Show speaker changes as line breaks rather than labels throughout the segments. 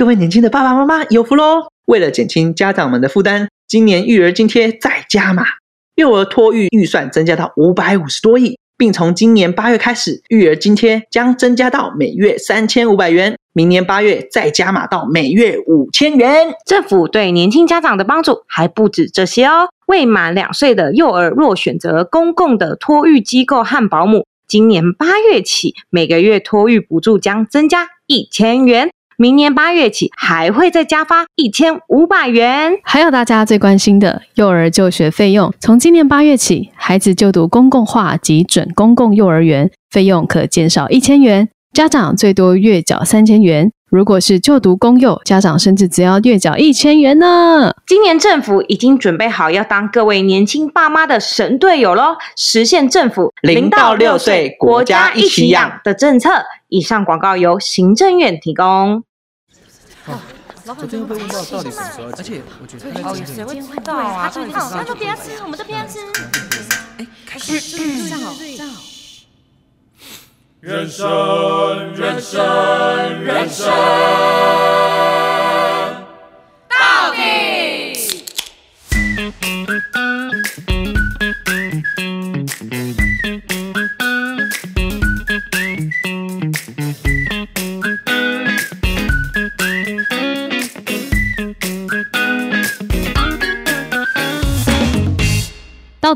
各位年轻的爸爸妈妈有福喽！为了减轻家长们的负担，今年育儿津贴再加码，幼儿托育预算增加到五百五十多亿，并从今年八月开始，育儿津贴将增加到每月三千五百元，明年八月再加码到每月五千元。
政府对年轻家长的帮助还不止这些哦。未满两岁的幼儿若选择公共的托育机构和保姆，今年八月起，每个月托育补助将增加一千元。明年八月起还会再加发一千五百元。
还有大家最关心的幼儿就学费用，从今年八月起，孩子就读公共化及准公共幼儿园，费用可减少一千元，家长最多月缴三千元。如果是就读公幼，家长甚至只要月缴一千元呢。
今年政府已经准备好要当各位年轻爸妈的神队友喽，实现政府
零到六岁国家一起养
的政策。以上广告由行政院提供。
昨天会问到到底什么时候？而且我觉得
哦，谁会知道啊？他他说别吃，我们都别吃。
哎，开始
站好，站好。
人生，人生，人生，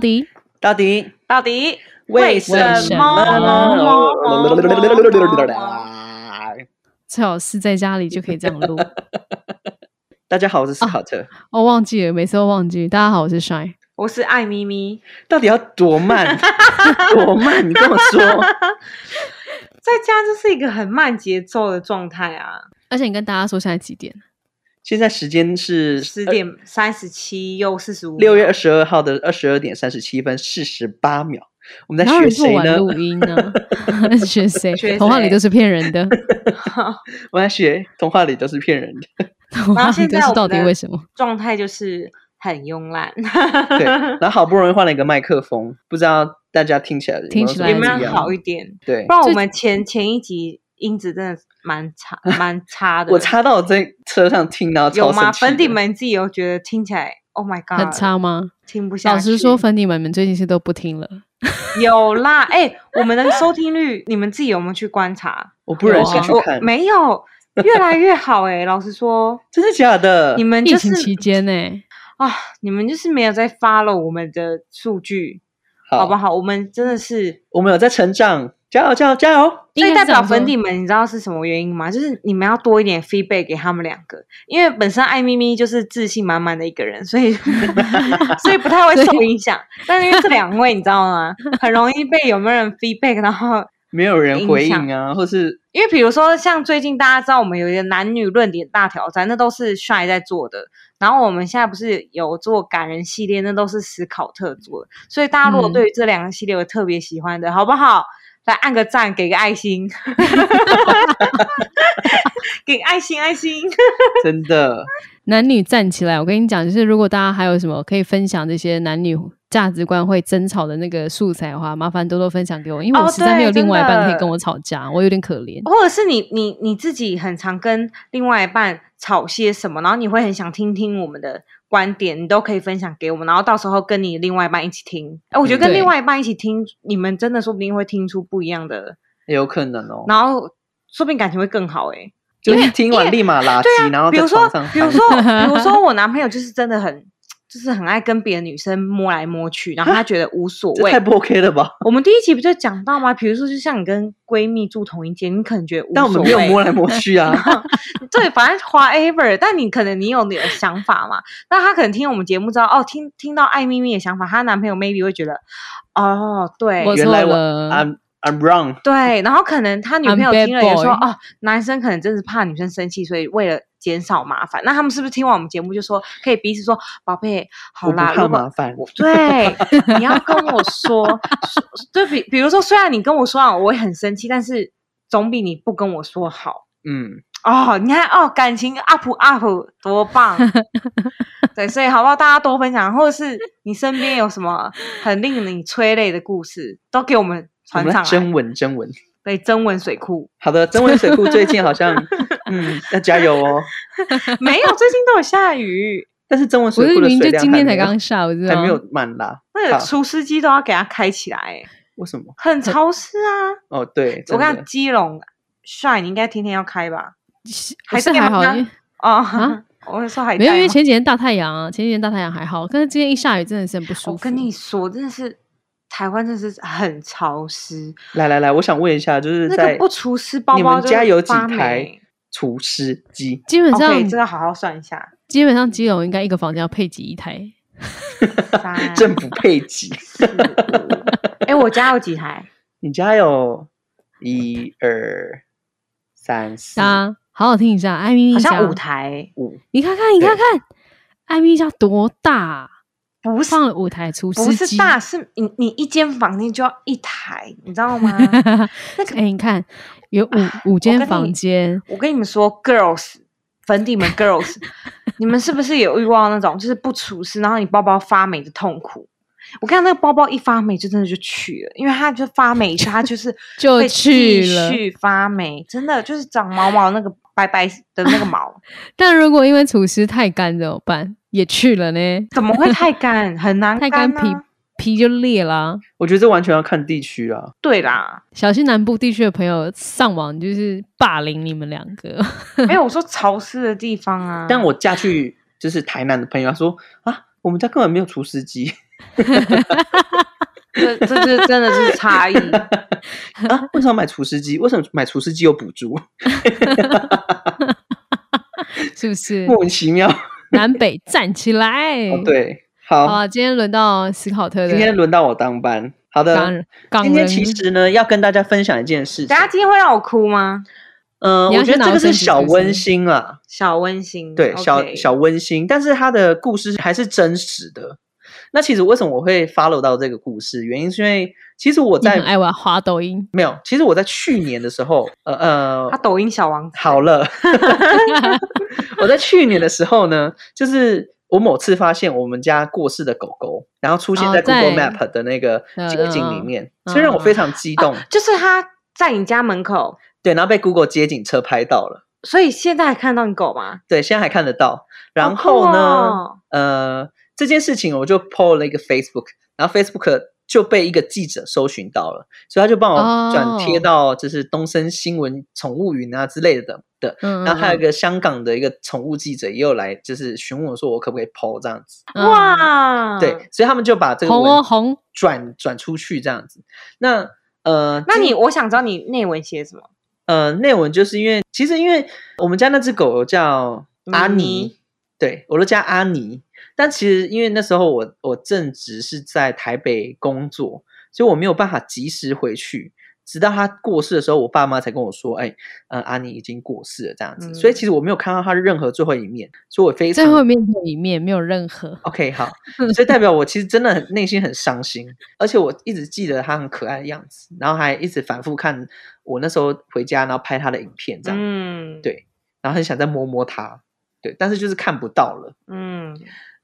底
到底
到底为什么？
最好是在家里就可以这样录。
大家好，我是斯考特。
我忘记了，每次都忘记。大家好，我是 Shine。
我是爱咪咪。
到底要多慢？多慢？你跟我说。
在家就是一个很慢节奏的状态啊。
而且你跟大家说现在几点？
现在时间是
十点三十七又四十五。
六月二十二号的二十二点三十七分四十八秒。我们在学谁呢？
录音呢？学谁？童话里都是骗人的。
我在学童话里都是骗人的。
童话里都是到底为什么？
状态就是很慵懒。
对，然后好不容易换了一个麦克风，不知道大家听起来
听起来
有没有好一点？
对，
不然我们前前一集音质真的蛮差，蛮差的。
我插到我在车上听到
有吗？粉底们自己有觉得听起来，Oh my God，
很差吗？
听不下去。
老实说，粉底们们最近是都不听了。
有啦，哎，我们的收听率，你们自己有没有去观察？
我不忍心去看，
没有，越来越好哎。老实说，
真的假的？
你们
疫情期间呢？
啊，你们就是没有在 follow 我们的数据，好不好？我们真的是，
我们有在成长。加油加油加油！
所以代表粉底们，你知道是什么原因吗？就是你们要多一点 feedback 给他们两个，因为本身艾咪咪就是自信满满的一个人，所以 所以不太会受影响。但是因为这两位，你知道吗？很容易被有没有人 feedback，然后
没有人回应啊，或是
因为比如说像最近大家知道我们有一个男女论点大挑战，那都是帅在做的。然后我们现在不是有做感人系列，那都是思考特做的。所以大家如果对于这两个系列有特别喜欢的，好不好？来按个赞，给个爱心，给爱心爱心，
真的
男女站起来！我跟你讲，就是如果大家还有什么可以分享这些男女价值观会争吵的那个素材的话，麻烦多多分享给我，因为我实在没有另外一半可以跟我吵架，我有点可怜。
或者是你你你自己很常跟另外一半吵些什么，然后你会很想听听我们的观点，你都可以分享给我们，然后到时候跟你另外一半一起听。哎，我觉得跟另外一半一起听，你们真的说不定会听出不一样的，
有可能哦。
然后说不定感情会更好哎。
就是听完立马拉
对
然后
比如说，比如说，比如说，我男朋友就是真的很，就是很爱跟别的女生摸来摸去，然后她觉得无所谓，
太不 OK 了吧？
我们第一集不就讲到吗？比如说，就像你跟闺蜜住同一间，你可能觉得无
所谓，但我们没有摸来摸去啊。
对，反正 whatever，但你可能你有你的想法嘛？那她可能听我们节目知道哦，听听到爱咪咪的想法，她男朋友 maybe 会觉得哦，对，
我 I'm。
I'm wrong。
对，然后可能他女朋友听了也说，哦，男生可能真是怕女生生气，所以为了减少麻烦，那他们是不是听完我们节目就说，可以彼此说，宝贝，好啦，
怕麻烦。
对，你要跟我说，对比，比如说，虽然你跟我说啊，我会很生气，但是总比你不跟我说好。
嗯，
哦，你看，哦，感情 up up 多棒。对，所以好不好？大家多分享，或者是你身边有什么很令你催泪的故事，都给我们。传上来
征文征文，
对征文水库。
好的，征文水库最近好像 嗯，要加油哦。
没有，最近都有下雨，
但是增温
不是
水库的水
明明就今天才刚下，我知道
还没有满啦。
那个除湿机都要给它开起来，欸
为什么？
很潮湿啊。
哦，对，
我看基隆帅，你应该天天要开吧？还
是还好，啊，
我是说还
没有，因为前几天大太阳啊，前几天大太阳还好，但是今天一下雨真的是很不舒服。
我跟你说，真的是台湾真的是很潮湿，
来来来，我想问一下，就是
那
在
个不除湿包
你们家有几台
霉
除湿机？
基本上
这个好好算一下，
基本上基隆应该一个房间要配几一台，
三
政府配给。
四五哎，我家有几台？
你家有一二三四。
啊好好听一下，艾咪咪家
好像五，台，
五，
你看看，你看看，艾咪家多大啊，
不是
放了五台除湿机，
不是大，是你你一间房间就要一台，你知道吗？那个
哎，你看有五五间房间，
我跟你们说，girls，粉底们 girls，你们是不是有遇到那种就是不除湿，然后你包包发霉的痛苦？我看那个包包一发霉就真的就去了，因为它就发霉它就是
就
会
去了
继续发霉，真的就是长毛毛那个白白的那个毛，
但如果因为厨师太干怎么办？也去了呢，
怎么会太干？很难
太
干
干皮
啊
皮就裂啦。
我觉得这完全要看地区啊。
对啦，
小心南部地区的朋友上网就是霸凌你们两个，
没有我说潮湿的地方啊。
但我嫁去就是台南的朋友，他说啊，我们家根本没有除湿机
这这这真的是差异。
啊，为什么买厨师机？为什么买厨师机有补助？
是不是？
莫名其妙。
南北站起来！
哦，对，好，
啊，今天轮到斯考特的
今天轮到我当班。好的，今天其实呢，要跟大家分享一件事情
大家今天会让我哭吗？
嗯、我觉得这个是小温馨啊，
小温馨，
对，小小温馨，但是它的故事还是真实的。那其实为什么我会 follow 到这个故事？原因是因为其实我在
爱玩滑抖音，
没有，其实我在去年的时候，呃呃
他，抖音小王子，
好了，我在去年的时候呢，就是我某次发现我们家过世的狗狗，然后出现在 Google Map 的那个
嗯
街景里
嗯
面，
嗯
所以让我非常激动。
就是他在你家门口，
对，然后被 Google 街景车拍到了。
所以现在还看到你狗吗？
对，现在还看得到。然后呢，
哦
呃，这件事情我就 PO 了一个 Facebook，然后 Facebook 就被一个记者搜寻到了，所以他就帮我转贴
哦
到就是东森新闻宠物云啊之类的的。
嗯，
然后还有一
嗯
个香港的一个宠物记者也有来，就是询问我说我可不可以 PO 这样子。
嗯
哇，
对，，所以他们就把这个
红红，
转转出去这样子。那呃，
那你我想知道你内文写什么？
呃，内文就是因为其实因为我们家那只狗叫阿
妮
尼，对我都叫阿尼。但其实因为那时候我我正值是在台北工作，所以我没有办法及时回去。直到他过世的时候，我爸妈才跟我说：“哎，呃，阿尼已经过世了。”这样子，所以
嗯。
其实我没有看到他任何最后一面，所以我非常
最后一面的一面没有任何
，OK，好，所以代表我其实真的很内心很伤心，而且我一直记得他很可爱的样子，然后还一直反复看我那时候回家，然后拍他的影片这样，
嗯，
对，然后很想再摸摸他，对，但是就是看不到了，
嗯，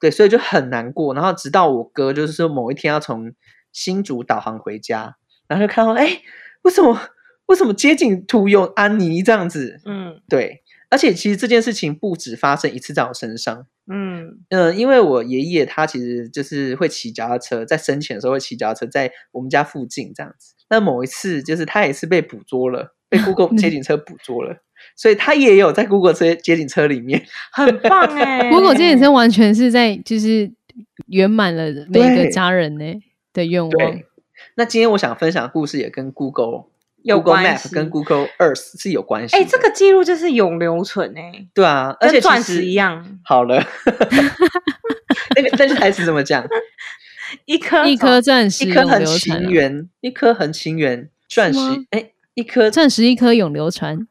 对，所以就很难过。然后直到我哥就是说某一天要从新竹导航回家，然后就看到哎，为什么为什么街景图有安妮这样子？
嗯
对，而且其实这件事情不止发生一次在我身上。
嗯
嗯，因为我爷爷他其实就是会骑脚踏车，在生前的时候会骑脚踏车，在我们家附近这样子。那某一次，就是他也是被捕捉了，被 Google 街景车捕捉了，所以他也有在 Google 车街景车里面。
很棒哎！
Google 这健身完全是在就是圆满了每一个家人呢的愿望，，
那今天我想分享的故事也跟 Google。Google Map
系
跟 Google Earth 是有关系的。
哎，这个记录就是永留存哎，
对啊，而且
钻石一样，
好了，那个那句台词怎么讲？
一颗
一颗钻石
一颗
永
很情
流传
一颗恒情缘，钻石
吗，
哎，一颗
钻石一颗永流传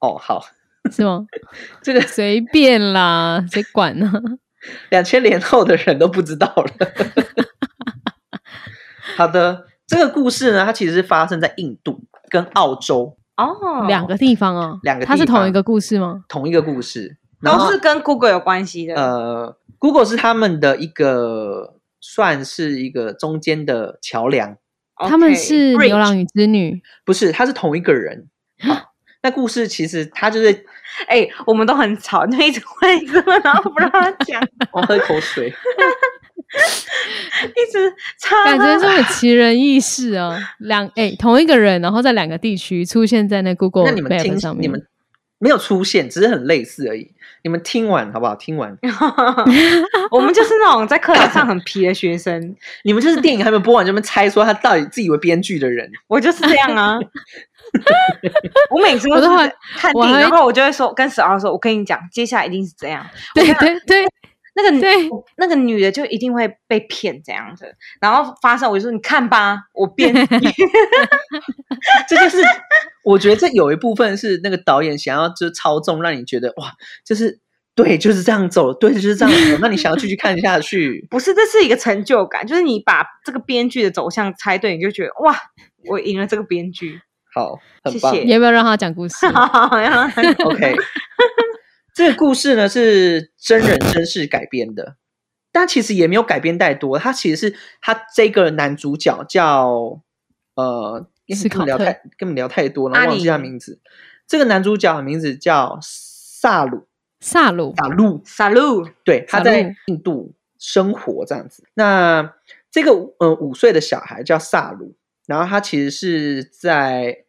哦，好，
是吗？
这个
随便啦，谁管呢？
两千年后的人都不知道了。好的，这个故事呢，它其实是发生在印度跟澳洲
哦，
两个地方哦，
两个地方
它是同一个故事吗？
同一个故事，然后
都是跟 Google 有关系的。
呃，Google 是他们的一个算是一个中间的桥梁，
他们是牛郎与织女，
不是，他是同一个人。好那故事其实他就是
哎、我们都很吵，就一直问，一直问，然后不让他讲，
我喝一口水，
一直吵
感觉
他
这么奇人异事啊！两哎、同一个人，然后在两个地区出现在那 Google
那你们
Map
听
上面，
你们没有出现，只是很类似而已。你们听完好不好？听完，
我们就是那种在课堂上很皮的学生，
你们就是电影还没有播完就们猜说他到底自以为编剧的人。
我就是这样啊。我每次都是看电影，然后我就会说跟十二说，我跟你讲，接下来一定是这样。
对对对，
那个女
对
那个女的就一定会被骗这样子，然后发生我就说你看吧，我编
这就是我觉得这有一部分是那个导演想要就是操纵，让你觉得哇，就是对，就是这样走，对，就是这样走，那你想要继续看下去。
不是，这是一个成就感，就是你把这个编剧的走向猜对，你就觉得哇，我赢了这个编剧。
好，很棒。
谢谢
你要不要让他讲故事？
好像
OK，这个故事呢是真人真事改编的，但其实也没有改编太多。他其实是他这个男主角叫呃，
斯考特
根本聊太跟你聊太多了，忘记他名字。这个男主角的名字叫萨鲁
萨鲁
萨路
，Salut，
对，他在印度生活这样子。那这个呃五岁的小孩叫萨鲁，然后他其实是在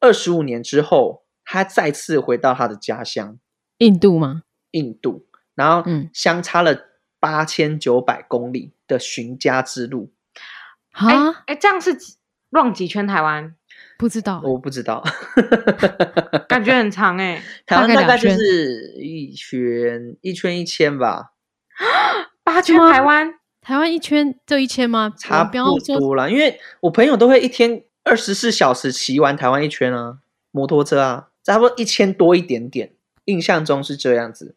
二十五年之后，他再次回到他的家乡
印度吗？
印度，然后
嗯
相差了八千九百公里的寻家之路。
哎
啊，
哎，这样是几 run 几圈台湾？
不知道，
我不知道，
感觉很长哎、
台湾
大概
就是一圈一圈一千吧，
八圈
吗
台湾
台湾一圈就一千吗？
差
不
多啦。因为我朋友都会一天二十四小时骑完台湾一圈啊，摩托车啊，差不多一千多一点点，印象中是这样子。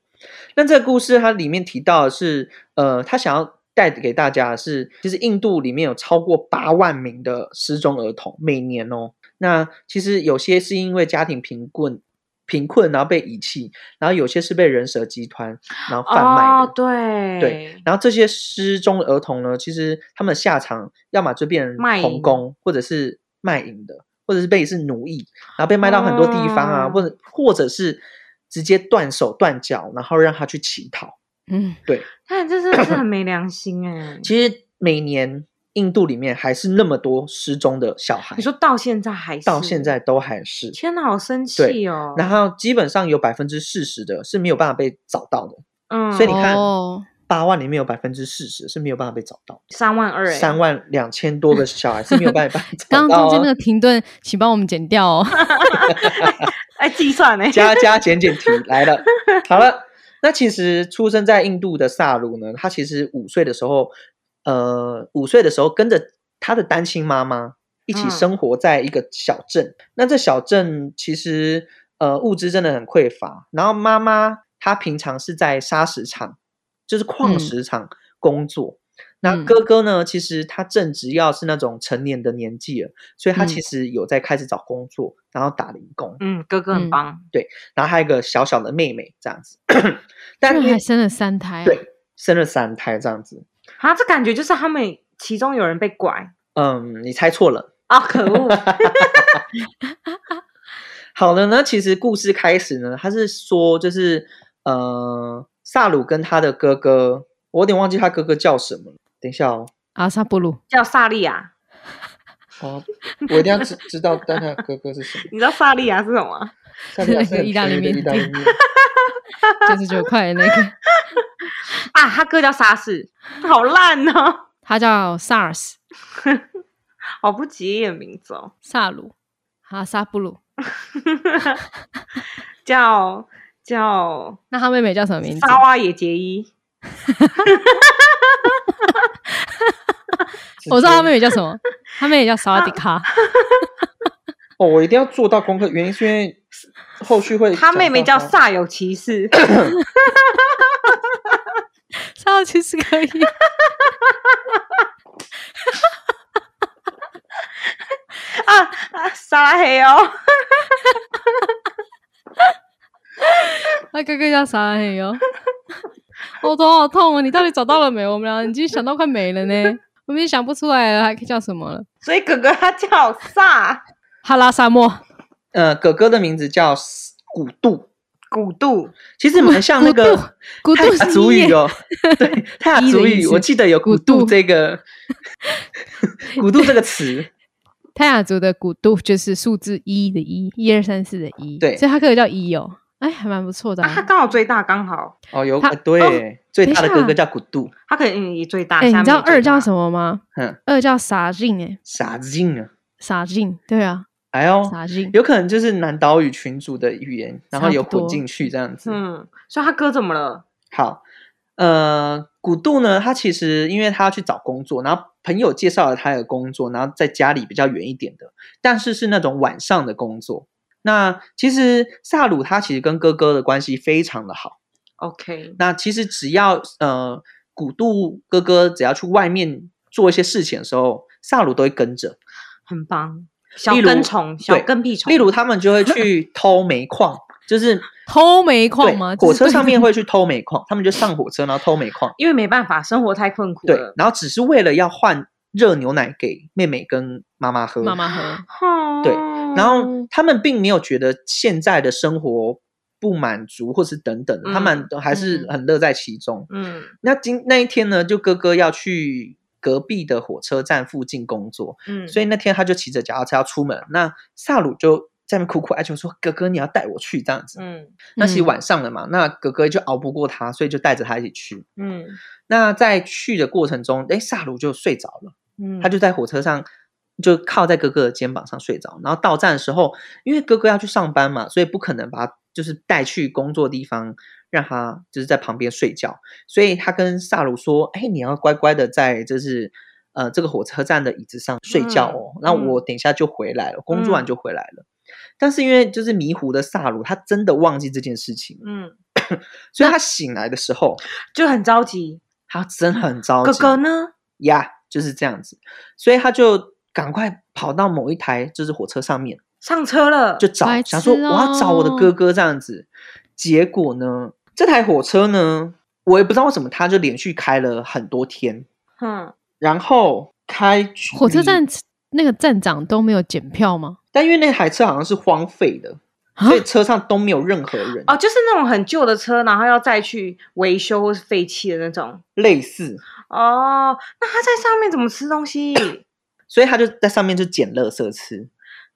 那这个故事它里面提到的是，呃，他想要带给大家的是，其实印度里面有超过八万名的失踪儿童，每年哦。那其实有些是因为家庭贫困，贫困然后被遗弃，然后有些是被人蛇集团然后贩卖的。
哦，对
对，然后这些失踪的儿童呢，其实他们的下场要么就变成童工，或者是卖淫的，或者是被是奴役，然后被卖到很多地方啊，
哦
或者或者是直接断手断脚，然后让他去乞讨。
嗯，
对，那这真的是很没良心哎、
其实每年印度里面还是那么多失踪的小孩
你，说到现在还是
到现，在都还是。
天哪，好生
对
气哦。
然后基本上有百分之四十的是没有办法被找到的，
嗯，
所以你看
哦，
八万里面有百分之四十是没有办法被找到。
三万二哎，
三万两千多个小孩是没有办法 找
刚刚中间那个。停顿，请帮我们剪掉哦。
哎计算呢，
加加减减题来了，好了。那其实出生在印度的萨鲁呢，他其实五岁的时候，呃，五岁的时候跟着他的单亲妈妈一起
嗯
生活在一个小镇。那这小镇其实呃物资真的很匮乏，然后妈妈她平常是在砂石场，就是矿
嗯
石场工作。那
嗯
哥哥呢？其实他正值要是那种成年的年纪了，所以他其
嗯
实有在开始找工作，然后打零工。
嗯，哥哥很棒。
对，然后还有一个小小的妹妹这样子，但
居然还生了三胎、啊，
对生了三胎这样子，
啊，这感觉就是他们其中有人被拐
嗯，你猜错了。
啊，可恶，
好了呢，其实故事开始呢，他是说就是呃，萨鲁跟他的哥哥，我有点忘记他哥哥叫什么了。等一下哦，
阿萨布鲁，
叫萨利亚，
哦，我一定要知 知道，但他的哥哥是什么？
你知道萨利亚是什么吗？
萨利亚是
意大利面。
便宜的意大利面。
九 十九块的那个，
啊，他哥叫沙士，好烂哦，
他叫 SARS
好不吉利的名字哦，
萨鲁，阿萨布鲁。
叫叫
那他妹妹叫什么名字？
沙瓦野结衣，
我知道他妹妹叫什么，他妹妹叫萨瓦迪卡。
哦，我一定要做到功课，原因是因为后续会
他妹妹叫
讲到他
煞有其事，
萨瓦其实可以。
啊啊，沙拉黑哦，
他哥哥叫啥黑哦？我头好痛哦！你到底找到了没？我们俩已经想到快没了呢，我们也想不出来了，还可以叫什么了？
所以哥哥他叫萨，
哈拉沙漠，
呃，哥哥的名字叫古杜，
古杜，
其实蛮像那个
古杜是
泰雅族语哦。对，泰雅族语，我记得有古杜这个 古杜这个词。
泰雅族的古杜就是数字一的一，一二三四的一，
对
所以它可以叫一哦，哎，还蛮不错的、
啊，他
啊。
刚好最大，刚好
哦，有
他
呃对，最大的哥哥叫古杜，
他可以最大。
哎、你知道二叫？什么吗？
嗯，
二叫傻劲哎，
傻子劲啊！
傻劲，对啊，
哎呦，
傻劲。
有可能就是南岛语群组的语言，然后有混进去这样子。
嗯，所以他哥怎么了？
好，呃，古杜呢，他其实因为他要去找工作，然后朋友介绍了他的工作，然后在家里比较远一点的，但是是那种晚上的工作。那其实萨鲁他其实跟哥哥的关系非常的好。
OK，
那其实只要呃古杜哥哥只要去外面做一些事情的时候，萨鲁都会跟着。
很棒。小跟虫，小跟屁虫。
例如他们就会去偷煤矿，就是
偷煤矿吗？
火车上面
会
会去偷煤矿，他们就上火车然后偷煤矿。
因为没办法，生活太困苦
对
了，。
然后只是为了要换热牛奶给妹妹跟妈妈喝。
妈妈喝，
哦
对然后他们并没有觉得现在的生活不满足，或是等等的，他们
嗯
都还是
嗯
很乐在其中。
嗯
那今那一天呢，就哥哥要去隔壁的火车站附近工作，
嗯，
所以那天他就骑着脚踏车要出门。那萨鲁就在那边苦苦哀求说：“哥哥，你要带我去这样子。
嗯
那其实
嗯
晚上了嘛，那哥哥就熬不过他，所以就带着他一起去。
嗯
那在去的过程中，哎，萨鲁就睡着了。
嗯，
他就在火车上就靠在哥哥的肩膀上睡着，然后到站的时候，因为哥哥要去上班嘛，所以不可能把他就是带去工作地方，让他就是在旁边睡觉，所以他跟萨鲁说：“哎，你要乖乖的在就是呃这个火车站的椅子上睡觉哦，那、
嗯
我等一下就回来了，工作完
嗯
就回来了。但是因为就是迷糊的萨鲁，他真的忘记这件事情，
嗯
所以他醒来的时候，
就很着急。
他真的很着急。
哥哥呢？
呀就是这样子，所以他就赶快跑到某一台就是火车上面，
上车了，
就找
白
想说我要找我的
哦
哥哥这样子。结果呢，这台火车呢，我也不知道为什么，他就连续开了很多天，
嗯，
然后开
火车站那个站长都没有检票吗？
但因为那台车好像是荒废的，
啊
所以车上都没有任何人，
哦，就是那种很旧的车，然后要再去维修或是废弃的那种。
类似，
哦，那他在上面怎么吃东西？
所以他就在上面就捡垃圾吃。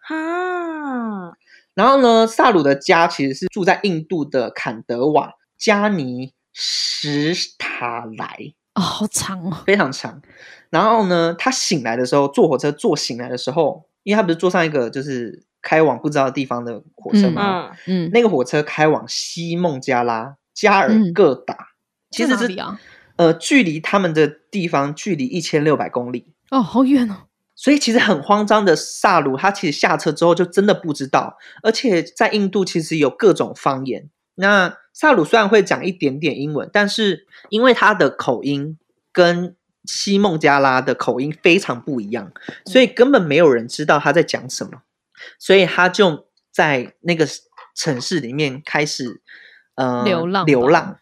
啊，
然后呢，萨鲁的家其实是住在印度的坎德瓦加尼什塔莱，
哦，好长哦。
非常长。然后呢，他醒来的时候，坐火车坐醒来的时候，因为他不是坐上一个就是开往不知道的地方的火车
嗯
吗？
嗯，
嗯，
那个火车开往西孟加拉加尔
嗯
各答，其实是
啊？
呃，距离他们的地方距离一千六百公里。
哦，好远哦。
所以其实很慌张的萨鲁，他其实下车之后就真的不知道，而且在印度其实有各种方言。那萨鲁虽然会讲一点点英文，但是因为他的口音跟西孟加拉的口音非常不一样，所以根本没有人知道他在讲什么。所以他就在那个城市里面开始呃
流浪
流浪。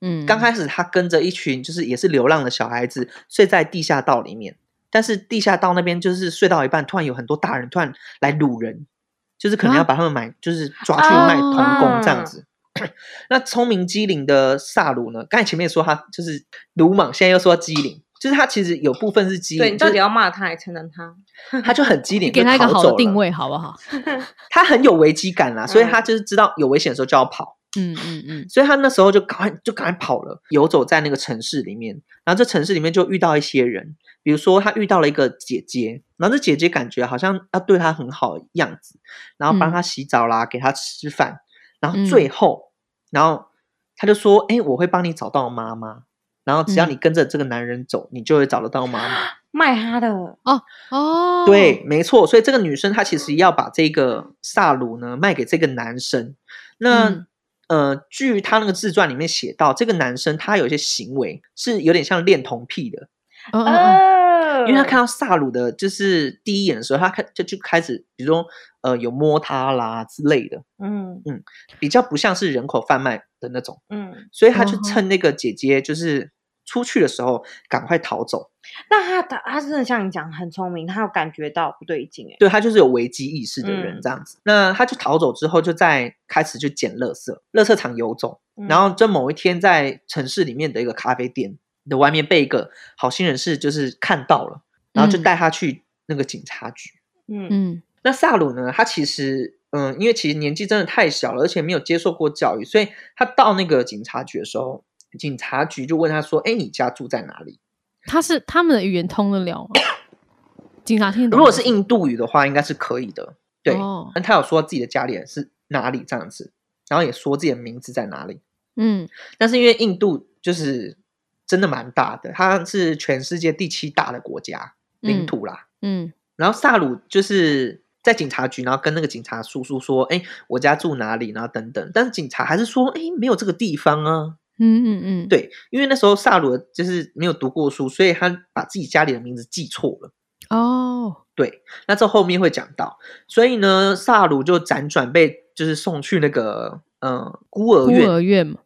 嗯，
刚开始他跟着一群就是也是流浪的小孩子睡在地下道里面，但是地下道那边就是睡到一半，突然有很多大人突然来掳人，就是可能要
啊
把他们买，就是抓去卖童工这样
啊
子。那聪明机灵的萨鲁呢？刚才前面说他就是鲁莽，现在又说机灵，就是他其实有部分是机灵，
对你到底要骂他还称赞他？
他就很机灵，
你给他一个。好的定位好不好？
他很有危机感啦，所以
嗯
他就是知道有危险的时候就要跑。
嗯嗯嗯，
所以他那时候就赶快就赶快跑了，游走在那个城市里面。然后这城市里面就遇到一些人，比如说他遇到了一个姐姐，然后这姐姐感觉好像要对他很好的样子，然后帮
嗯
他洗澡啦，给他吃饭。然后
嗯
最后，然后他就说：“哎，我会帮你找到妈妈。然后只要
嗯。
你跟着这个男人走，你就会找得到妈妈。
卖他的，
哦哦，
对，，没错。所以这个女生她其实要把这个萨鲁呢卖给这个男生。那、
嗯
呃，据他那个自传里面写到，这个男生他有一些行为是有点像恋童癖的，
嗯嗯嗯，
哦
因为他看到萨鲁的，就是第一眼的时候，他开就就开始，比如说呃有摸他啦之类的，
嗯。
嗯比较不像是人口贩卖的那种，
嗯。
所以他就
哦。
趁那个姐姐就是出去的时候赶快逃走。
那他他他真的像你讲很聪明，他有感觉到不对劲哎。
对他就是有危机意识的人
嗯
这样子。那他就逃走之后，就在开始就捡垃圾，垃圾场游走。
嗯
然后，这某一天在城市里面的一个咖啡店的外面被一个好心人士就是看到了，然后就
嗯
带他去那个警察局。
嗯
嗯
那萨鲁呢，他其实嗯，因为其实年纪真的太小了，而且没有接受过教育，所以他到那个警察局的时候，警察局就问他说：“哎，你家住在哪里
他是他们的语言通得了吗？警察听得？”懂？
如果是印度语的话，应该是可以的。对，
哦
那他有说自己的家里人是哪里这样子，然后也说自己的名字在哪里。
嗯
但是因为印度就是真的蛮大的，它是全世界第七大的国家领
嗯
土啦。
嗯
然后萨鲁就是在警察局，然后跟那个警察叔叔说：“哎，我家住哪里？”然后等等。但是警察还是说：“哎，没有这个地方啊。
嗯嗯嗯，”，
对，因为那时候萨鲁就是没有读过书，所以他把自己家里的名字记错了。
哦，
对，那这后面会讲到。所以呢，萨鲁就辗转被就是送去那个呃孤儿院孤。
儿院嘛，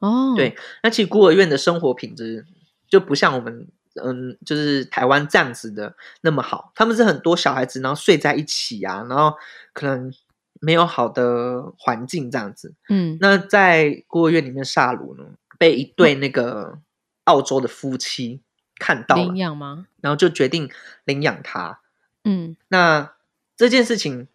哦，
对，那其实孤儿院的生活品质就不像我们嗯，就是台湾这样子的那么好。他们是很多小孩子，然后睡在一起啊，然后可能没有好的环境这样子。
嗯
那在孤儿院里面，萨鲁呢被一对那个澳洲的夫妻看到
领
了，
养吗？
然后就决定领养他。
嗯
那这件事情，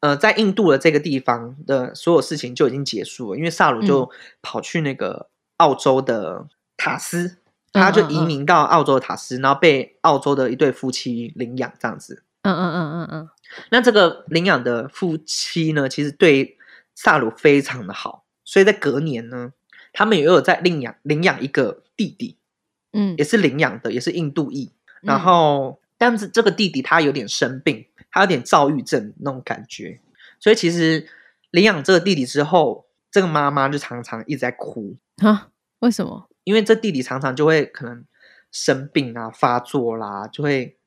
呃，在印度的这个地方的所有事情就已经结束了，因为萨鲁就跑去那个澳洲的塔斯，他就移民到澳洲的塔斯，然后被澳洲的一对夫妻领养这样子。
嗯嗯嗯嗯嗯，
那这个领养的夫妻呢，其实对萨鲁非常的好，所以在隔年呢，他们也有在领养领养一个弟弟，
嗯。
也是领养的，也是印度裔。然
嗯。
后，但是这个弟弟他有点生病，他有点躁郁症那种感觉，所以其实领养这个弟弟之后，这个妈妈就常常一直在哭，
啊，为什么？
因为这弟弟常常就会可能生病啊、发作啦，就会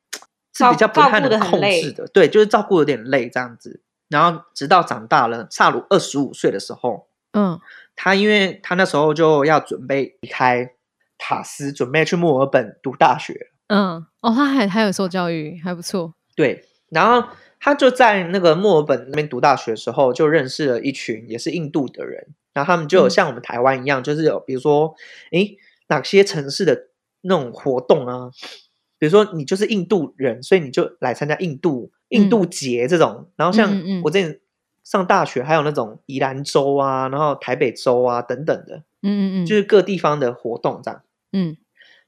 是比较不太能控制的，对，就是照顾有点累这样子。然后直到长大了，萨鲁二十五岁的时候，
嗯
他因为他那时候就要准备离开塔斯，准备去墨尔本读大学，
嗯，哦，他还还有受教育，还不错。
对，然后他就在那个墨尔本那边读大学的时候，就认识了一群也是印度的人，然后他们就有
嗯。
像我们台湾一样，就是有比如说，诶，哪些城市的那种活动啊，比如说你就是印度人，所以你就来参加印度印度节这种，然后像我之前上大学还有那种宜兰州啊，然后台北州啊等等的，
嗯嗯嗯，
就是各地方的活动这样。
嗯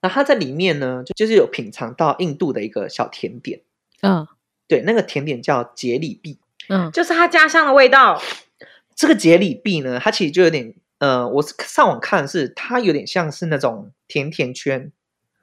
那他在里面呢，就就是有品尝到印度的一个小甜点，
嗯
对，那个甜点叫杰里碧。
嗯
就是他家乡的味道。
这个杰里碧呢，它其实就有点，呃，我是上网看是它有点像是那种甜甜圈，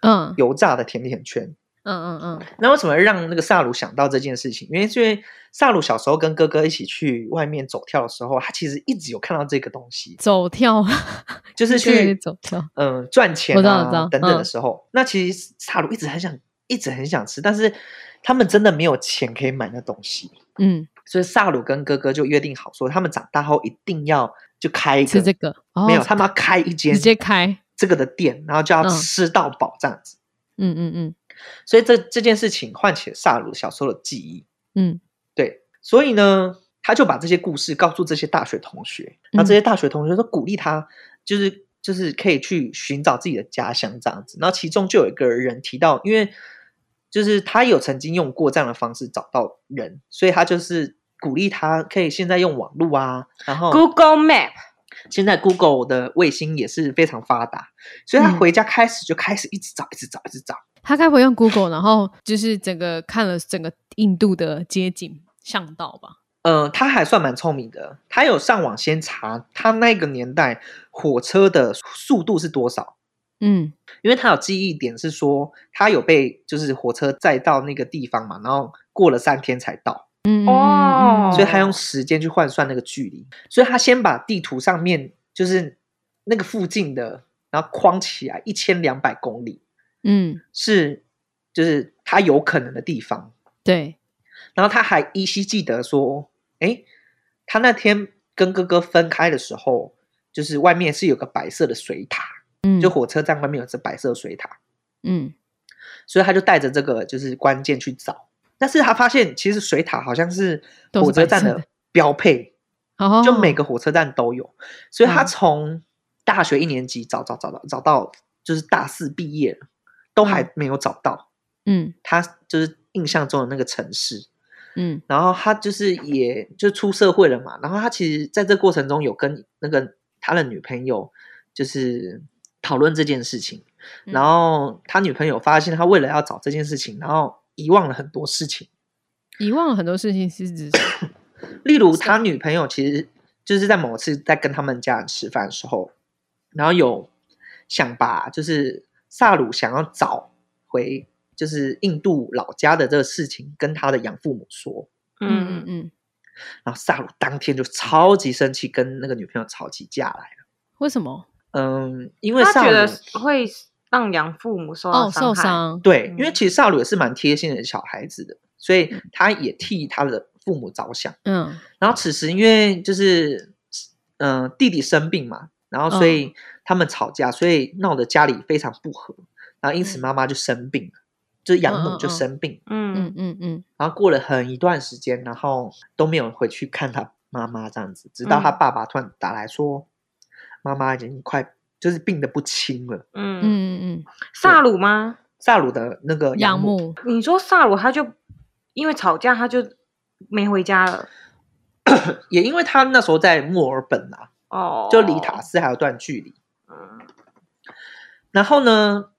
嗯
油炸的甜甜圈。
嗯嗯嗯
那为什么让那个萨鲁想到这件事情？因为是因为萨鲁小时候跟哥哥一起去外面走跳的时候，他其实一直有看到这个东西，
走跳，
就是去
走跳。
嗯、呃赚钱啊等等的
嗯
时候，那其实萨鲁一直很想，一直很想吃，但是他们真的没有钱可以买那东西。
嗯，
所以萨鲁跟哥哥就约定好说，他们长大后一定要就开一个
吃这个哦，
没有，他们要开一间
直接开。
这个的店，然后就要
嗯
吃到饱这样子。
嗯嗯嗯
所以这这件事情唤起了萨鲁小时候的记忆。
嗯
对，所以呢，他就把这些故事告诉这些大学同学，那这些大学同学都鼓励他，就是就是可以去寻找自己的家乡这样子。然后其中就有一个人提到，因为就是他有曾经用过这样的方式找到人，所以他就是鼓励他可以现在用网络啊，然后
Google Map，
现在 Google 的卫星也是非常发达，所以他
嗯
回家开始就开始一直找，一直找，一直找。
他该不会用 Google，然后就是整个看了整个印度的街景巷道吧？
呃，他还算蛮聪明的，他有上网先查他那个年代火车的速度是多少，
嗯。
因为他有记忆点是说他有被就是火车载到那个地方嘛，然后过了三天才到，
嗯
哦。
所以他用时间去换算那个距离，所以他先把地图上面就是那个附近的，然后框起来一千两百公里
嗯。
是就是他有可能的地方，
对，
然后他还依稀记得说，哎，他那天跟哥哥分开的时候，就是外面是有个白色的水塔，
嗯。
就火车站外面有只白色水塔，
嗯。
所以他就带着这个就是关键去找，但是他发现其实水塔好像是火车站的标配，
哦，
就每个火车站都有，所以他
嗯。
从大学一年级找找找到找到就是大四毕业了，都还
嗯
没有找到
嗯。
他就是印象中的那个城市。
嗯。
然后他就是也就出社会了嘛，然后他其实在这过程中有跟那个他的女朋友就是讨论这件事情，
嗯。
然后他女朋友发现他为了要找这件事情，然后遗忘了很多事情，
遗忘了很多事情是指
例如他女朋友其实就是在某次在跟他们家人吃饭的时候，然后有想把就是萨鲁想要找回就是印度老家的这个事情跟他的养父母说，
嗯嗯嗯，
然后萨鲁当天就超级生气，跟那个女朋友吵起架来了。
为什么？
嗯，因为萨
他觉得
鲁
会让养父母受到
哦，受
害。
伤，
对，
嗯
因为其实萨鲁也是蛮贴心的小孩子的，所以他也替他的父母着想。
嗯
然后此时因为就是嗯、呃弟弟生病嘛，然后所
嗯。
以他们吵架，所以闹得家里非常不和，然后因此
嗯。
妈妈就生病了，就是养母就生病，
嗯。
嗯嗯嗯。
然后过了很一段时间，然后都没有回去看他妈妈这样子，直到他
嗯。
爸爸突然打来说，妈妈已经快就是病得不轻了。
嗯。
嗯嗯嗯，
萨鲁吗？
萨鲁的那个
养
母，
母，
你说萨鲁他就因为吵架他就没回家了。
也因为他那时候在墨尔本啊，
哦，
就离塔斯还有段距离。
嗯
然后呢，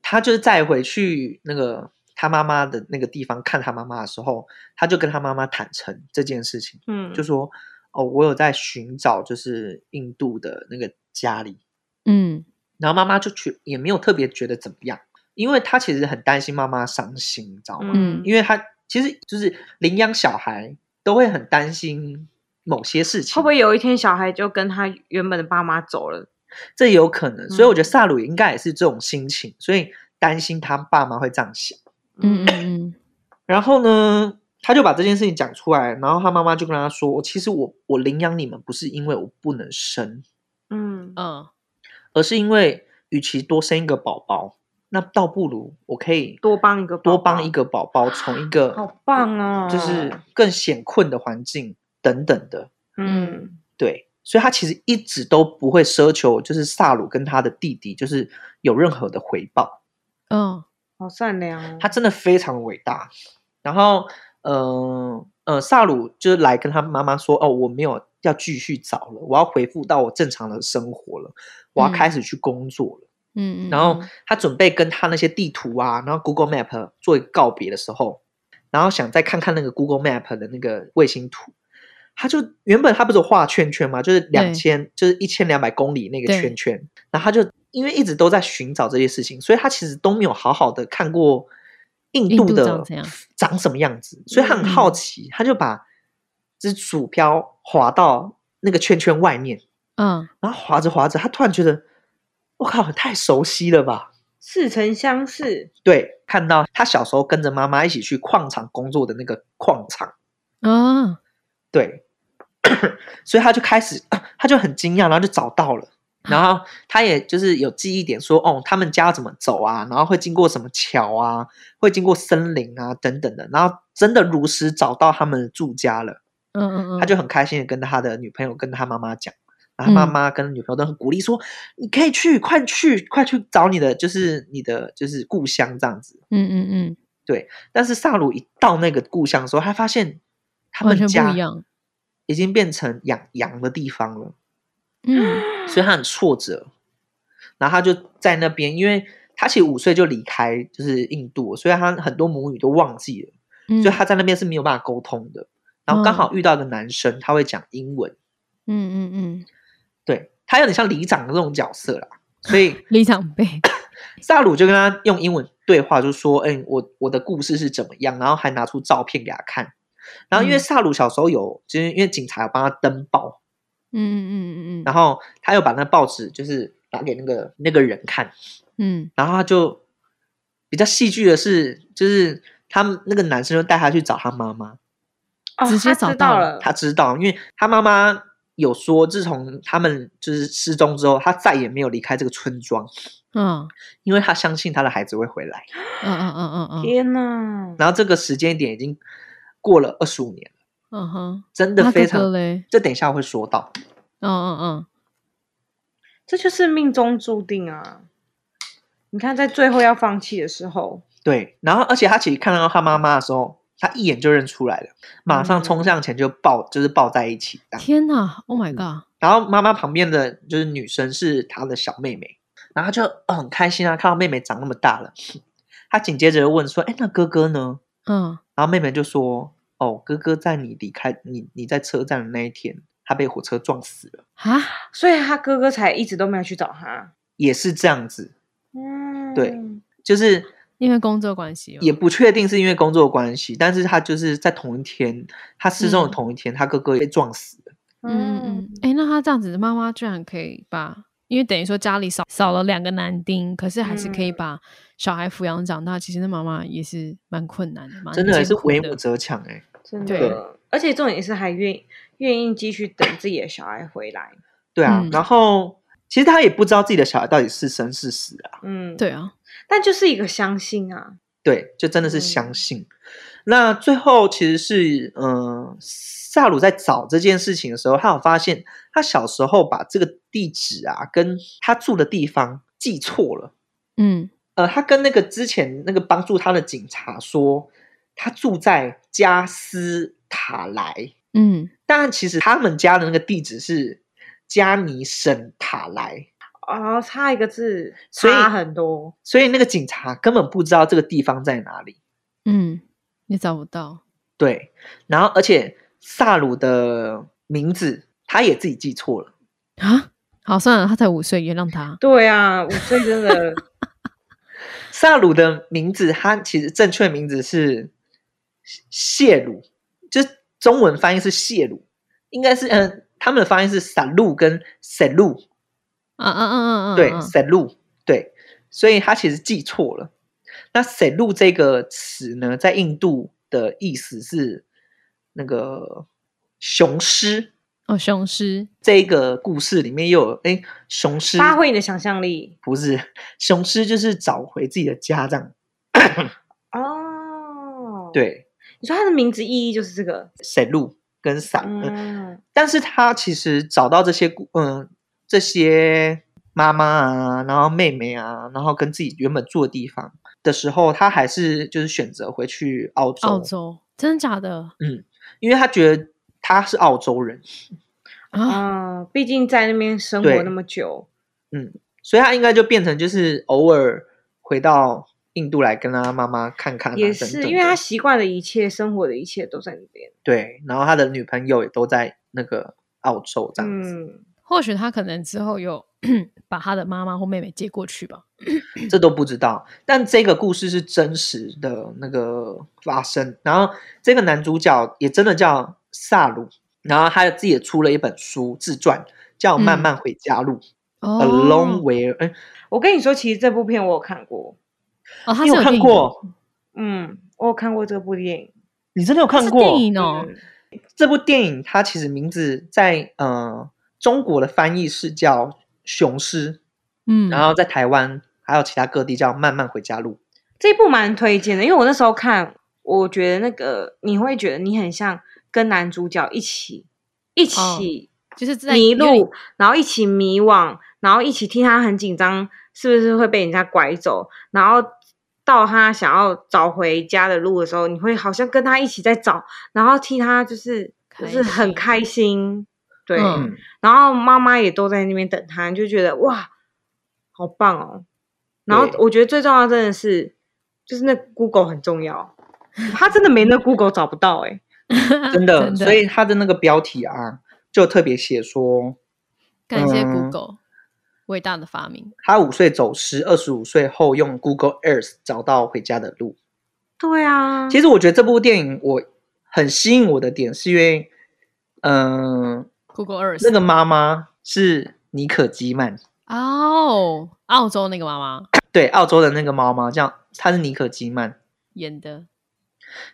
他就是再回去那个他妈妈的那个地方看他妈妈的时候，他就跟他妈妈坦诚这件事情，
嗯，
就说：“哦，我有在寻找，就是印度的那个家里。”
嗯
然后妈妈就去也没有特别觉得怎么样，因为他其实很担心妈妈伤心，你知道吗？
嗯
因为他其实就是领养小孩都会很担心某些事情，
会不会有一天小孩就跟他原本的爸妈走了？
这也有可能。所以我觉得
嗯
萨鲁应该也是这种心情，所以担心他爸妈会这样想。
嗯嗯嗯
然后呢，他就把这件事情讲出来，然后他妈妈就跟他说：“其实我我领养你们不是因为我不能生，
嗯
嗯
而是因为与其多生一个宝宝，那倒不如我可以
多帮一个宝
多帮一个宝宝从一个
好棒啊
就是更险困的环境等等的，
嗯
对，所以他其实一直都不会奢求，就是萨鲁跟他的弟弟就是有任何的回报，
嗯
好善良哦。
他真的非常伟大。然后，呃呃，萨鲁就是来跟他妈妈说：“哦，我没有要继续找了，我要回复到我正常的生活了，我要
嗯
开始去工作了。
嗯嗯，
然后他准备跟他那些地图啊，然后 Google Map 做一个告别的时候，然后想再看看那个 Google Map 的那个卫星图，他就原本他不是有画圈圈嘛？就是两千，就是一千两百公里那个圈圈，然后他就因为一直都在寻找这些事情，所以他其实都没有好好的看过印
印度
度的
长
什么样子，所以他很好
嗯。
奇，他就把只鼠标滑到那个圈圈外面，
嗯。
然后滑着滑着，他突然觉得，我靠，太熟悉了吧！
似曾相识。
对，看到他小时候跟着妈妈一起去矿场工作的那个矿场，
啊
对，所以他就开始，他就很惊讶，然后就找到了，然后他也就是有记忆点说，哦，他们家怎么走啊，然后会经过什么桥啊，会经过森林啊等等的，然后真的如实找到他们的住家了，
嗯嗯嗯，
他就很开心的跟他的女朋友跟他妈妈讲。然后他妈
嗯。
妈跟女朋友都很鼓励说：“你可以去，快去，快去找你的，就是你的，就是故乡这样子。”
嗯嗯嗯，对。
但是萨鲁一到那个故乡的时候，他发现他们家已经变成养羊的地方了，
嗯
所以他很挫折。然后他就在那边，因为他其实五岁就离开就是印度，所以他很多母语都忘记了，
嗯，
所以他在那边是没有办法沟通的。然后刚
嗯
好遇到一个男生，他会讲英文，
嗯嗯嗯，
对他有点像里长的这种角色啦，所以
李长辈，
萨鲁就跟他用英文对话，就说：“哎、我我的故事是怎么样？”然后还拿出照片给他看。然后因为
嗯
萨鲁小时候有，就是因为警察有帮他登报，
嗯嗯嗯嗯嗯
然后他又把那报纸就是拿给那个那个人看，
嗯
然后他就比较戏剧的是，就是他们那个男生就带他去找他妈妈，
哦
直接
他
找到了
知道了，
他知道，因为他妈妈有说，自从他们就是失踪之后，他再也没有离开这个村庄，
嗯
因为他相信他的孩子会回来。
嗯嗯嗯嗯嗯
天哪！
然后这个时间点已经过了二十五年了，
嗯哼，
真的非常。这等一下会说到。
嗯嗯嗯，
这就是命中注定啊！你看，在最后要放弃的时候，
对，然后而且他其实看到他妈妈的时候，他一眼就认出来了，马上冲向前就抱，就是抱在一起。
天哪，Oh my god，
然后妈妈旁边的就是女生是他的小妹妹，然后她就、哦、很开心啊，看到妹妹长那么大了。他紧接着就问说：“哎，那哥哥呢
嗯？”
然后妹妹就说：“哦，哥哥在你离开你你在车站的那一天，他被火车撞死了，
啊，
所以他哥哥才一直都没有去找他。
也是这样子，
嗯，
对就是
因为工作关系哦，
也不确定是因为工作关系，但是他就是在同一天，他失踪的
嗯
同一天，他哥哥被撞死了。
嗯嗯嗯，哎，那他这样子，妈妈居然可以把，因为等于说家里少少了两个男丁，可是还是可以
嗯
把小孩抚养长大。其实那妈妈也是蛮困难的，蛮
真的还是为母则强哎、
真
对
的。而且重点是还愿愿意继续等自己的小孩回来。
对啊，
嗯
然后其实他也不知道自己的小孩到底是生是死啊，
嗯，
对啊，
但就是一个相信啊。
对，就真的是
嗯
相信。那最后其实是，嗯、萨鲁在找这件事情的时候，他有发现他小时候把这个地址啊跟他住的地方记错了。
嗯
呃，他跟那个之前那个帮助他的警察说，他住在加斯塔莱，
嗯
但其实他们家的那个地址是加尼省塔莱，
哦，差一个字，
所以
差很多。
所以那个警察根本不知道这个地方在哪里。
嗯，也找不到，
对，然后而且萨鲁的名字他也自己记错了。
啊，好算了，他才五岁，原谅他。
对啊，五岁真的
萨鲁的名字，他其实正确名字是谢鲁，就是中文翻译是谢鲁，应该是嗯、呃他们的发音是萨路跟塞路，
啊啊啊啊啊！
对，
嗯
塞路，对，所以他其实记错了。那塞路这个词呢，在印度的意思是那个雄狮。
哦，雄狮，
这一个故事里面又有哎，雄狮
发挥你的想象力
不是雄狮，就是找回自己的家这样。
哦。，
对，
你说他的名字意义就是这个，
塞路跟伞，嗯
嗯，
但是他其实找到这些故嗯这些妈妈啊，然后妹妹啊，然后跟自己原本住的地方的时候，他还是就是选择回去澳洲，
澳洲，真的假的？
嗯，因为他觉得他是澳洲人，
啊？
嗯，毕竟在那边生活那么久，
嗯，所以他应该就变成就是偶尔回到印度来跟他妈妈看看、啊，
也
等等的。
是因为他习惯的一切，生活的一切都在那边。
对，然后他的女朋友也都在那个澳洲这样子，
嗯，
或许他可能之后有 把他的妈妈或妹妹接过去吧。
这都不知道。但这个故事是真实的那个发生，然后这个男主角也真的叫萨鲁，然后他自己也出了一本书自传，叫《慢慢回家路》
哦
a Long Way。哎，
我跟你说，其实这部片我有看过，
哦，他
你有看过？
嗯，我有看过这部电影。
你真的有看
是
过
电影哦。
嗯
这部电影？它其实名字在呃中国的翻译是叫《雄狮》，
嗯，
然后在台湾还有其他各地叫《慢慢回家路》。
这一部蛮推荐的，因为我那时候看，我觉得那个你会觉得你很像跟男主角一起一起
就是在
迷路，然后一起迷惘，然后一起替他很紧张，是不是会被人家拐走？然后到他想要找回家的路的时候，你会好像跟他一起在找，然后替他就是就是很
心
开心，对。然后妈妈也都在那边等他，就觉得哇，好棒哦。然后我觉得最重要真的是，就是那 Google 很重要，他真的没那 Google 找不到 哎、
真的，
真的
所以他的那个标题啊，就特别写说，
感谢
嗯
Google 伟大的发明。
他五岁走失，二十五岁后用 Google Earth 找到回家的路。
对啊，
其实我觉得这部电影我很吸引我的点，是因为，嗯、
Google Earth
那个妈妈是妮可基曼，
哦，澳洲那个妈妈。
对，澳洲的那个妈妈叫她是妮可基曼，
演的，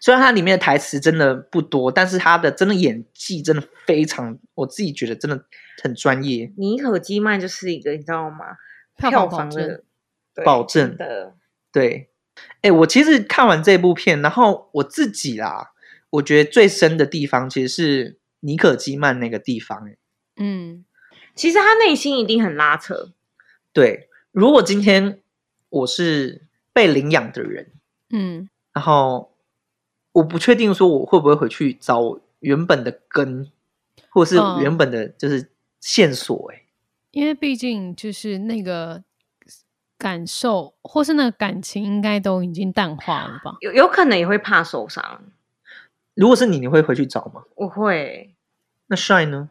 虽然它里面的台词真的不多，但是她的真的演技真的非常，我自己觉得真的很专业。
尼可基曼就是一个你知道吗？
票房
的
保证。
的，
对，哎，我其实看完这部片，然后我自己啦，我觉得最深的地方其实是尼可基曼那个地方。诶
嗯，
其实他内心一定很拉扯。
对，如果今天我是被领养的人，
嗯，
然后我不确定说我会不会回去找原本的根，或是
嗯
原本的就是线索。哎、
因为毕竟就是那个感受或是那个感情，应该都已经淡化了吧？
有有可能也会怕受伤，
如果是你，你会回去找吗？
我会。
那帅呢？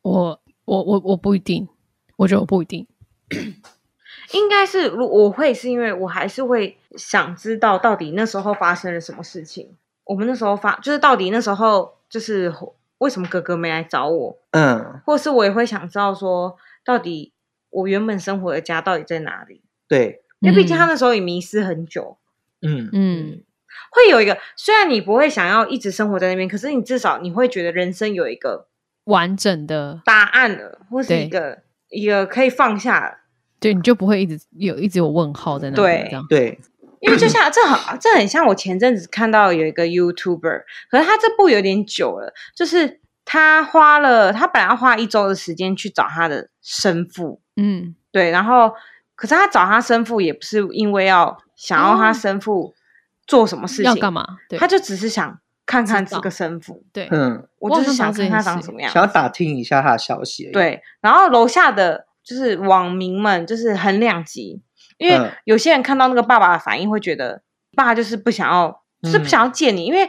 我我我我不一定，我觉得我不一定。
应该是，如我会是因为我还是会想知道到底那时候发生了什么事情。我们那时候发就是到底那时候就是为什么哥哥没来找我，
嗯，
或是我也会想知道说到底我原本生活的家到底在哪里？
对，
因为毕竟他
嗯
那时候也迷失很久，
嗯
嗯
会有一个虽然你不会想要一直生活在那边，可是你至少你会觉得人生有一个
完整的，
答案了，或是一个一个可以放下了。
对，你就不会一直有一直有问号在那里。
对
这样。
对，
因为就像这很这很像我前阵子看到有一个 YouTuber，可是他这部有点久了，就是他花了他本来要花一周的时间去找他的生父，
嗯
对，然后可是他找他生父也不是因为要想要他
哦
生父做什么事情，
要干嘛？对，
他就只是想看看这个生父，
对，
嗯，
我就是想看他长什么样
想要打听一下他的消息。，
对，然后楼下的就是网民们就是很两极，因为
嗯
有些人看到那个爸爸的反应会觉得爸就是不想要，就是不
嗯
想要见你，因为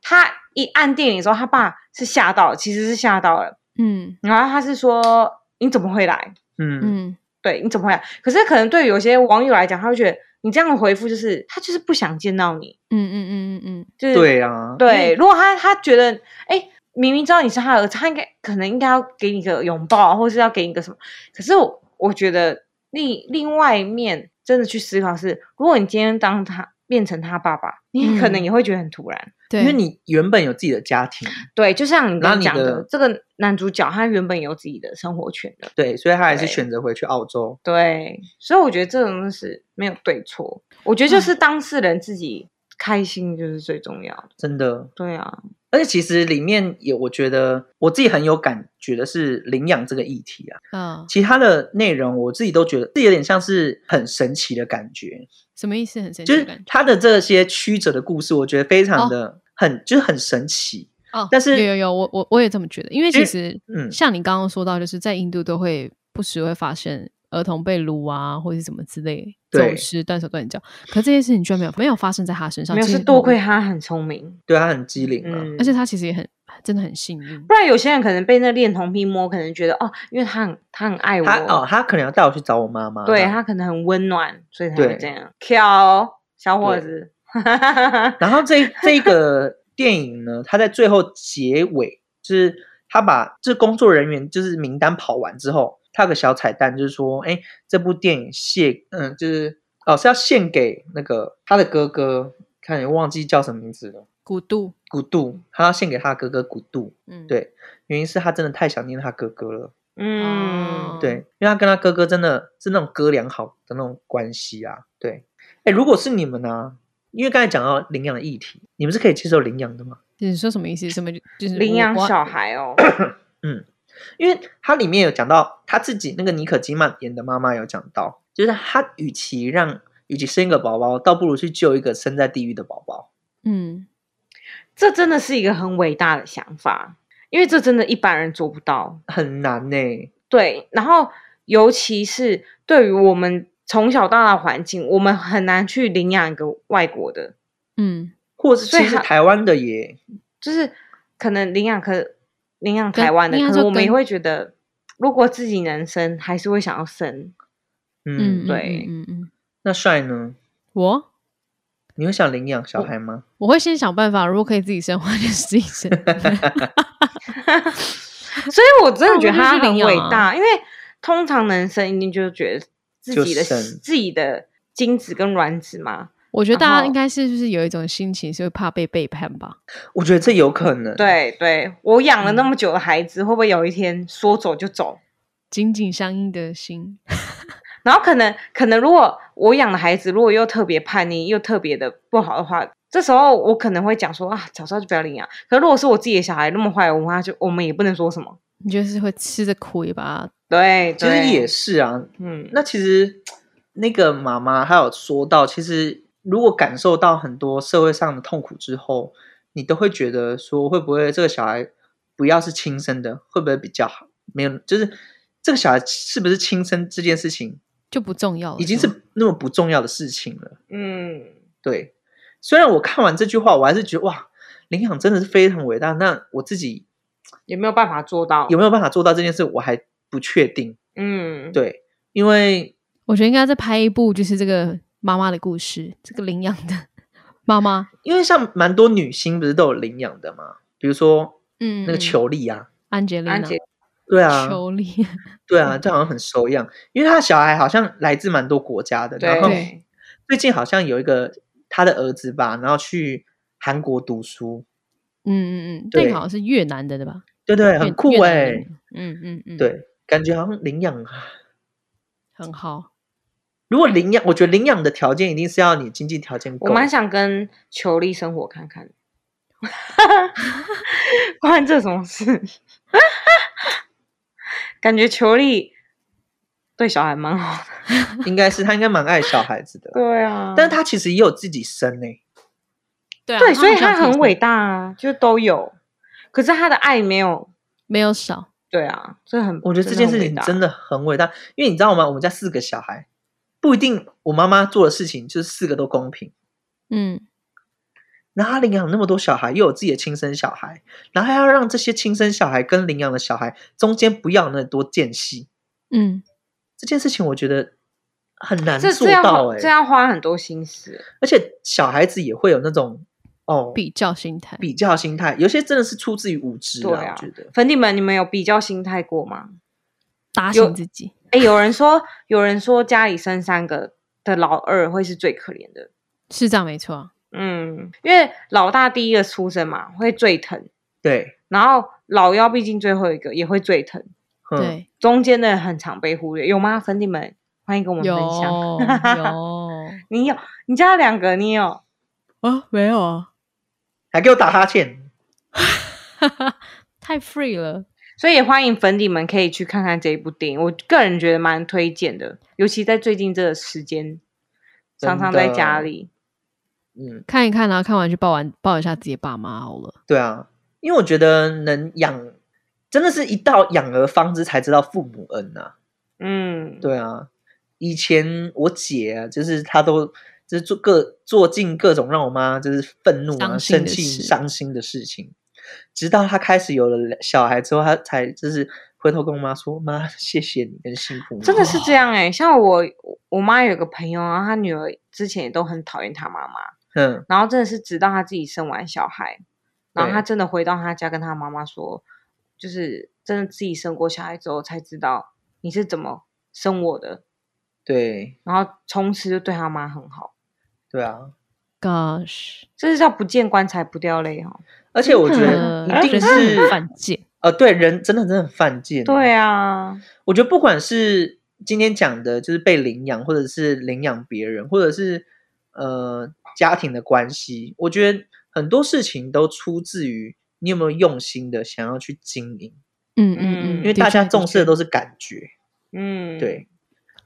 他一按电铃的时候，他爸是吓到了，其实是吓到了，
嗯
然后他是说你怎么会来？
嗯
嗯
对，你怎么会来？可是可能对有些网友来讲，他会觉得你这样的回复就是他就是不想见到你，
嗯嗯嗯嗯嗯
就是
对啊，
对，如果他他觉得，哎，明明知道你是他儿子，他应该可能应该要给你个拥抱，或是要给你个什么。可是我我觉得另另外一面真的去思考是，如果你今天当他变成他爸爸，你可能
嗯
也会觉得很突然。
对，
因为你原本有自己的家庭，
对，就像你刚刚讲的，
的
这个男主角他原本有自己的生活圈的，
对，所以他还是
对
选择回去澳洲。
对，所以我觉得这种东西没有对错，我觉得就是当事人自己开心就是最重要的。
真的，
对啊，
而且其实里面有，我觉得我自己很有感觉的是领养这个议题啊。
嗯，
其他的内容我自己都觉得，这有点像是很神奇的感觉，
什么意思？很神奇
就是。他的这些曲折的故事，我觉得非常的、很就是很神奇。
哦，
但是
有有有，我我我也这么觉得，因为其实，
嗯
像你刚刚说到，就是在印度都会不时会发生儿童被掳啊，或者是什么之类走失、断手断脚，可这些事情居然没有没有发生在他身上，
没有是多亏，他很聪明，
对他很机灵啊，
嗯，
而且他其实也很真的很幸运。
不然有些人可能被那恋童癖摸，可能觉得哦，因为他很他很爱我，
他哦，他可能要带我去找我妈妈，
对他可能很温暖，所以才会
对。
这样。挑小伙子，
然后这 这个电影呢，他在最后结尾，就是他把这工作人员就是名单跑完之后，他有个小彩蛋，就是说，哎，这部电影献，嗯，就是哦是要献给那个他的哥哥，看你忘记叫什么名字了，
古杜，
古杜，他要献给他的哥哥古杜，
嗯，
对，原因是他真的太想念他哥哥了，
嗯。
哦，
对，因为他跟他哥哥真的是那种哥俩好的那种关系啊，对，哎，如果是你们呢、因为刚才讲到领养的议题，你们是可以接受领养的吗？
你说什么意思？什么就是
领养小孩哦，
因为它里面有讲到他自己那个妮可基曼演的妈妈有讲到，就是他与其让与其生一个宝宝，倒不如去救一个生在地狱的宝宝。
嗯，
这真的是一个很伟大的想法，因为这真的一般人做不到。
很难呢、
对，然后尤其是对于我们从小到大的环境，我们很难去领养一个外国的，
嗯，
或是其实台湾的也
就是可能领养可领养台湾的，可能我们也会觉得，如果自己能生，还是会想要生。
嗯，
嗯，
对
嗯嗯嗯，
那帅呢？
我
你会想领养小孩吗？
我会先想办法，如果可以自己生的话，就自己生。
所以我真的觉得他很伟大，因为通常男生一定就觉得自己的自己的精子跟卵子嘛，
我觉得大家应该是就是有一种心情是会怕被背叛吧。
我觉得这有可能。，
对对，我养了那么久的孩子，会不会有一天说走就走？
紧紧相依的心，
然后可能可能，如果我养的孩子如果又特别叛逆，又特别的不好的话，这时候我可能会讲说啊，早知道就不要领养。可如果是我自己的小孩那么坏，我妈就我们也不能说什么。
你就是会吃着苦也把它
对，
其实也是啊。
嗯，
那其实那个妈妈她有说到，其实如果感受到很多社会上的痛苦之后，你都会觉得说，会不会这个小孩不要是亲生的，会不会比较好？没有，就是这个小孩是不是亲生这件事情，
就不重要了，
已经是那么不重要的事情了。
嗯，
对，虽然我看完这句话，我还是觉得哇，领养真的是非常伟大。那我自己
有没有办法做到？
有没有办法做到这件事，我还不确定。
嗯，
对，因为
我觉得应该再拍一部，就是这个妈妈的故事，这个领养的 妈妈，
因为像蛮多女星不是都有领养的嘛，比如说
嗯，
那个
嗯。
裘丽啊，
安吉丽娜
对啊，
裘丽，
对啊，这好像很熟一样，因为她的小孩好像来自蛮多国家的，然后，最近好像有一个她的儿子吧，然后去韩国读书，
嗯嗯嗯，
对。
那个好像是越南的对吧？
对对，很酷哎、
嗯嗯嗯，，
对，感觉好像领养，
很好。
如果领养，我觉得领养的条件一定是要你经济条件够，
我蛮想跟裘力生活看看。关这什么事？感觉裘丽对小孩蛮好的。
应该是他应该蛮爱小孩子的，
对啊
但是他其实也有自己生欸呢、
对啊，
对，所以他很伟大啊，就都有。可是他的爱没有，
没有少。
对啊，这很，
我觉得这件事情真
的
的很伟大，因为你知道吗？我们家四个小孩，不一定我妈妈做的事情就是四个都公平。
嗯，
然后他领养那么多小孩，又有自己的亲生小孩，然后还要让这些亲生小孩跟领养的小孩中间不要有那多间隙，
嗯，
这件事情我觉得很难做到哎、
这要花很多心思。
而且小孩子也会有那种哦
比较心态。
比较心态，有些真的是出自于无知
对啊
我觉得
粉底们，你们有比较心态过吗？
打醒自己。
哎，有人说，有人说家里生三个的老二会是最可怜的。
是这样没错啊，
嗯，因为老大第一个出生嘛，会最疼，
对，
然后老幺毕竟最后一个也会最疼，
嗯，
对，
中间的很常被忽略，有吗？粉底们，欢迎跟我们分享。
有
你有，你家两个，你有，
啊，没有啊，
还给我打哈欠，
太 free 了。
所以也欢迎粉底们可以去看看这一部电影，我个人觉得蛮推荐的，尤其在最近这个时间，常常在家里。
嗯，
看一看，然后看完去抱完抱一下自己爸妈好了。
对啊，因为我觉得能养，真的是一到养儿方知才知道父母恩呐、
嗯，
对啊，以前我姐啊，就是她都就是做各做尽各种让我妈就是愤怒啊、生气、伤心的事情，直到他开始有了小孩之后，他才就是回头跟我妈说：“妈，谢谢你，很辛苦。”
真的是这样哎、像我我妈有个朋友啊，她女儿之前也都很讨厌她妈妈，
嗯，
然后真的是直到她自己生完小孩，然后她真的回到她家跟她妈妈说，就是真的自己生过小孩之后才知道你是怎么生我的，
对。
然后从此就对她妈很好，
对啊，
Gosh，
这是叫不见棺材不掉泪哈。
而且我觉得
呃
一定是
犯贱。
呃，对人真的真的很犯贱。
对啊，
我觉得不管是今天讲的，就是被领养，或者是领养别人，或者是呃家庭的关系，我觉得很多事情都出自于你有没有用心的想要去经营，
嗯嗯嗯，
因为大家重视的
都
都是感觉。
嗯，
对，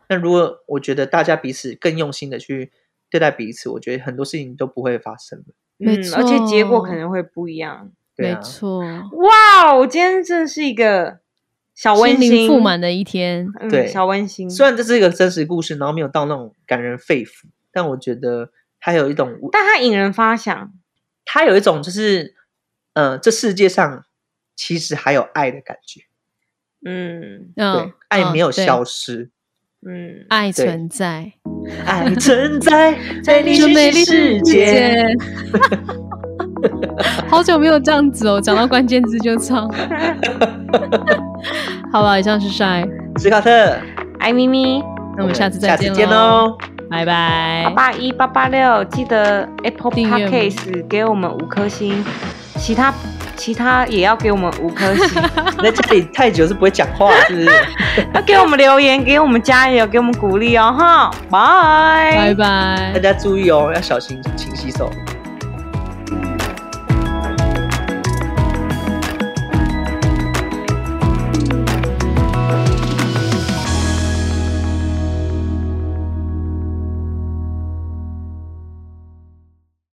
那如果我觉得大家彼此更用心的去对待彼此，我觉得很多事情都不会发生
嗯，而且结果可能会不一样。
没
对啊，
错，
哇，我今天真的是一个小温馨
灵富满的一天。
嗯
对
小温馨。
虽然这是一个真实故事，然后没有到那种感人肺腑，但我觉得它有一种
但它引人发想。
它有一种就是，呃，这世界上其实还有爱的感觉，
嗯
对
嗯，，
爱没有消失，
嗯，
爱存在，
爱存在 在你
这美
美丽
丽世
世界。
好久没有这样子哦，讲到关键字就唱。好了，以上是晒，
史卡特，
嗯
爱咪咪。
那我们下次再
下次见
见喽。拜拜
八。八一八八六，记得 Apple Podcast 给我们五颗星，其他其他也要给我们五颗星，
你 在家里太久是不会讲话，是不是？
要给我们留言，给我们加油，给我们鼓励哦，哈，拜
拜
拜
拜。
大家注意哦，要小心勤洗手。